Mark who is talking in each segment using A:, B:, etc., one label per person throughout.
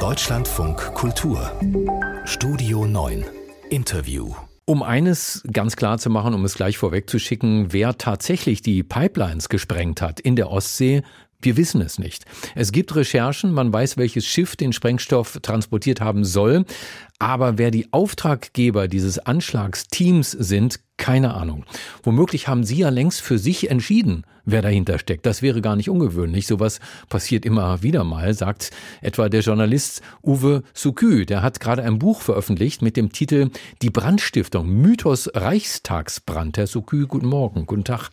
A: Deutschlandfunk Kultur. Studio 9 Interview.
B: Um eines ganz klar zu machen, um es gleich vorwegzuschicken, wer tatsächlich die Pipelines gesprengt hat in der Ostsee, wir wissen es nicht. Es gibt Recherchen, man weiß, welches Schiff den Sprengstoff transportiert haben soll, aber wer die Auftraggeber dieses Anschlagsteams sind, keine Ahnung. Womöglich haben Sie ja längst für sich entschieden, wer dahinter steckt. Das wäre gar nicht ungewöhnlich. Sowas passiert immer wieder mal, sagt etwa der Journalist Uwe Sukü. Der hat gerade ein Buch veröffentlicht mit dem Titel Die Brandstiftung, Mythos Reichstagsbrand. Herr Sukü, guten Morgen, guten Tag.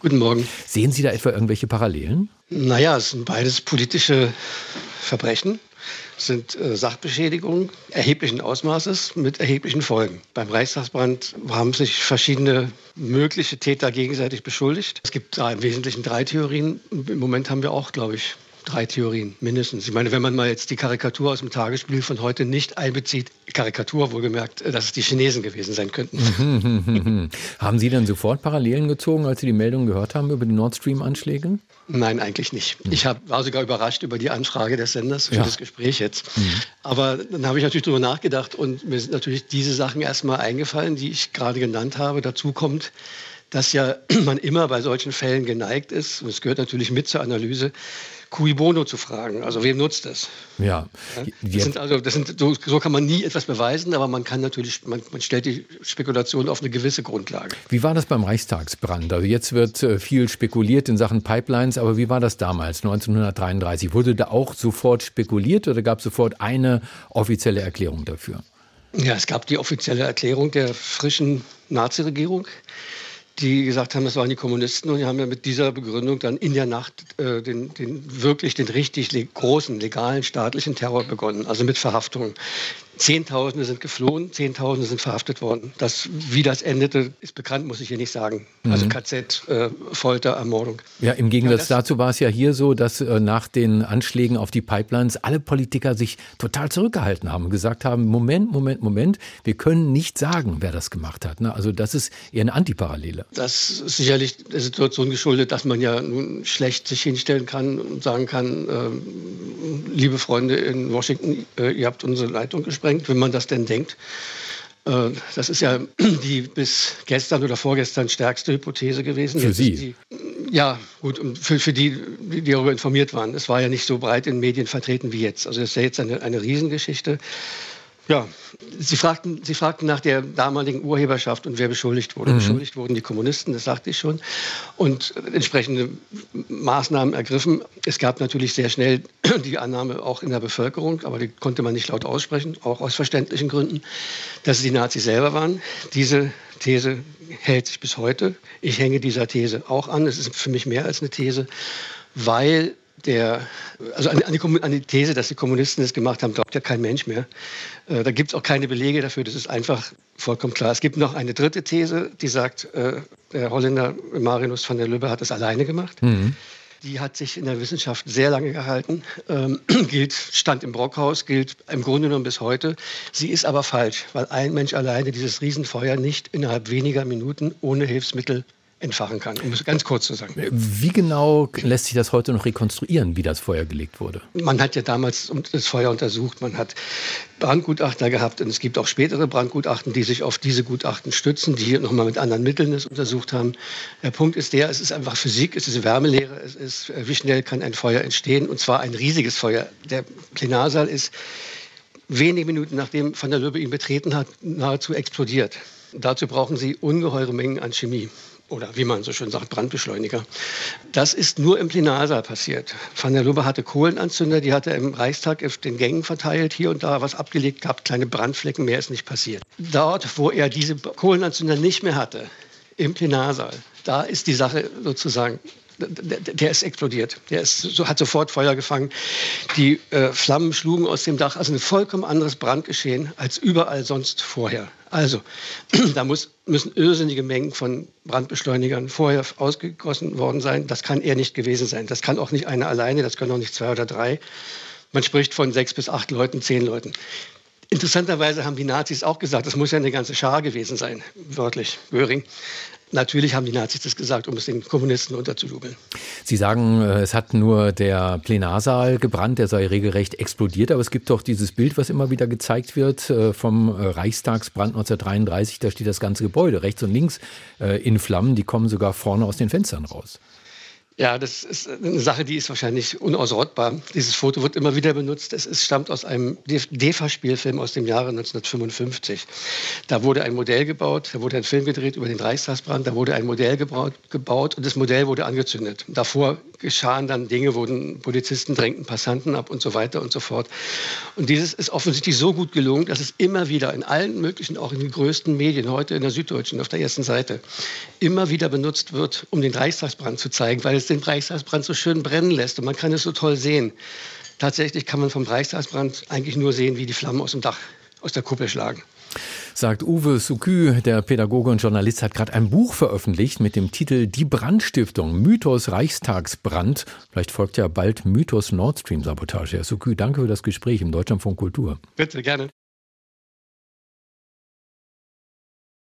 C: Guten Morgen.
B: Sehen Sie da etwa irgendwelche Parallelen?
C: Naja, es sind beides politische Verbrechen, sind äh, Sachbeschädigungen erheblichen Ausmaßes mit erheblichen Folgen. Beim Reichstagsbrand haben sich verschiedene mögliche Täter gegenseitig beschuldigt. Es gibt da im Wesentlichen drei Theorien. Im Moment haben wir auch, glaube ich, drei Theorien mindestens. Ich meine, wenn man mal jetzt die Karikatur aus dem Tagesspiel von heute nicht einbezieht, Karikatur wohlgemerkt, dass es die Chinesen gewesen sein könnten.
B: haben Sie dann sofort Parallelen gezogen, als Sie die Meldung gehört haben über die Nord Stream-Anschläge?
C: Nein, eigentlich nicht. Ich hab, war sogar überrascht über die Anfrage des Senders für ja. das Gespräch jetzt. Mhm. Aber dann habe ich natürlich darüber nachgedacht und mir sind natürlich diese Sachen erstmal eingefallen, die ich gerade genannt habe. Dazu kommt, dass ja man immer bei solchen Fällen geneigt ist, und es gehört natürlich mit zur Analyse, cui bono zu fragen. Also wem nutzt das?
B: Ja.
C: Das sind also, das sind, so, so, kann man nie etwas beweisen, aber man kann natürlich, man, man, stellt die Spekulation auf eine gewisse Grundlage.
B: Wie war das beim Reichstagsbrand? Also jetzt wird äh, viel spekuliert in Sachen Pipelines, aber wie war das damals, 1933? Wurde da auch sofort spekuliert oder gab es sofort eine offizielle Erklärung dafür?
C: Ja, es gab die offizielle Erklärung der frischen Nazi-Regierung die gesagt haben, das waren die Kommunisten und die haben ja mit dieser Begründung dann in der Nacht äh, den, den wirklich den richtig le großen legalen staatlichen Terror begonnen, also mit Verhaftungen. Zehntausende sind geflohen, Zehntausende sind verhaftet worden. Das, wie das endete, ist bekannt, muss ich hier nicht sagen. Also mhm. KZ, äh, Folter, Ermordung.
B: Ja, im Gegensatz ja, dazu war es ja hier so, dass äh, nach den Anschlägen auf die Pipelines alle Politiker sich total zurückgehalten haben und gesagt haben, Moment, Moment, Moment, wir können nicht sagen, wer das gemacht hat. Ne? Also das ist eher eine Antiparallele.
C: Das ist sicherlich der Situation geschuldet, dass man ja nun schlecht sich hinstellen kann und sagen kann, äh, liebe Freunde in Washington, äh, ihr habt unsere Leitung gesprengt wenn man das denn denkt. Äh, das ist ja die bis gestern oder vorgestern stärkste Hypothese gewesen.
B: Für Jetzt Sie? Die,
C: ja, gut, und für, für die, die darüber informiert waren. Es war ja nicht so breit in Medien vertreten wie jetzt. Also es ist ja jetzt eine, eine Riesengeschichte. Ja, Sie fragten, Sie fragten nach der damaligen Urheberschaft und wer beschuldigt wurde. Mhm. Beschuldigt wurden die Kommunisten, das sagte ich schon, und entsprechende Maßnahmen ergriffen. Es gab natürlich sehr schnell die Annahme auch in der Bevölkerung, aber die konnte man nicht laut aussprechen, auch aus verständlichen Gründen, dass es die Nazis selber waren. Diese These hält sich bis heute. Ich hänge dieser These auch an. Es ist für mich mehr als eine These, weil der, also an, die, an, die, These, dass die Kommunisten das gemacht haben, glaubt ja kein Mensch mehr. Äh, da gibt es auch keine Belege dafür, das ist einfach vollkommen klar. Es gibt noch eine dritte These, die sagt, äh, der Holländer Marinus van der Lubbe hat das alleine gemacht. Mhm. Die hat sich in der Wissenschaft sehr lange gehalten, ähm, gilt, stand im Brockhaus, gilt im Grunde genommen bis heute. Sie ist aber falsch, weil ein Mensch alleine dieses Riesenfeuer nicht innerhalb weniger Minuten ohne Hilfsmittel entfachen kann, um es ganz kurz zu sagen.
B: Wie genau lässt sich das heute noch rekonstruieren, wie das Feuer gelegt wurde?
C: Man hat ja damals das Feuer untersucht, man hat Brandgutachter gehabt und es gibt auch spätere Brandgutachten, die sich auf diese Gutachten stützen, die hier nochmal mit anderen Mitteln das untersucht haben. Der Punkt ist der, es ist einfach Physik, es ist Wärmelehre, es ist, wie schnell kann ein Feuer entstehen und zwar ein riesiges Feuer. Der Plenarsaal ist wenige Minuten nachdem Van der Löbe ihn betreten hat, nahezu explodiert. Dazu brauchen Sie ungeheure Mengen an Chemie oder wie man so schön sagt, Brandbeschleuniger. Das ist nur im Plenarsaal passiert. Van der Lubbe hatte Kohlenanzünder, die hat er im Reichstag auf den Gängen verteilt, hier und da was abgelegt gehabt, kleine Brandflecken, mehr ist nicht passiert. Dort, wo er diese Kohlenanzünder nicht mehr hatte, im Plenarsaal, da ist die Sache sozusagen der ist explodiert. Der ist, so, hat sofort Feuer gefangen. Die äh, Flammen schlugen aus dem Dach. Also ein vollkommen anderes Brandgeschehen als überall sonst vorher. Also, da muss, müssen irrsinnige Mengen von Brandbeschleunigern vorher ausgegossen worden sein. Das kann er nicht gewesen sein. Das kann auch nicht einer alleine, das können auch nicht zwei oder drei. Man spricht von sechs bis acht Leuten, zehn Leuten. Interessanterweise haben die Nazis auch gesagt, das muss ja eine ganze Schar gewesen sein, wörtlich, Göring. Natürlich haben die Nazis das gesagt, um es den Kommunisten unterzujubeln.
B: Sie sagen, äh, es hat nur der Plenarsaal gebrannt, der sei regelrecht explodiert. Aber es gibt doch dieses Bild, was immer wieder gezeigt wird äh, vom äh, Reichstagsbrand 1933. Da steht das ganze Gebäude rechts und links in Flammen. Die kommen sogar vorne aus den Fenstern raus.
C: Ja, das ist eine Sache, die ist wahrscheinlich unausrottbar. Dieses Foto wird immer wieder benutzt. Es ist, stammt aus einem DEFA-Spielfilm aus dem Jahre 1955. Da wurde ein Modell gebaut, da wurde ein Film gedreht über den Reichstagsbrand, da wurde ein Modell gebaut, gebaut und das Modell wurde angezündet. Davor geschahen dann Dinge, wurden Polizisten drängten Passanten ab und so weiter und so fort. Und dieses ist offensichtlich so gut gelungen, dass es immer wieder in allen möglichen, auch in den größten Medien, heute in der Süddeutschen auf der ersten Seite, immer wieder benutzt wird, um den Reichstagsbrand zu zeigen, weil es den Reichstagsbrand so schön brennen lässt und man kann es so toll sehen. Tatsächlich kann man vom Reichstagsbrand eigentlich nur sehen, wie die Flammen aus dem Dach, aus der Kuppel schlagen.
B: Sagt Uwe Sukü, der Pädagoge und Journalist, hat gerade ein Buch veröffentlicht mit dem Titel Die Brandstiftung, Mythos Reichstagsbrand. Vielleicht folgt ja bald Mythos Nord Stream Sabotage. Herr Sukü, danke für das Gespräch im Deutschlandfunk Kultur.
C: Bitte, gerne.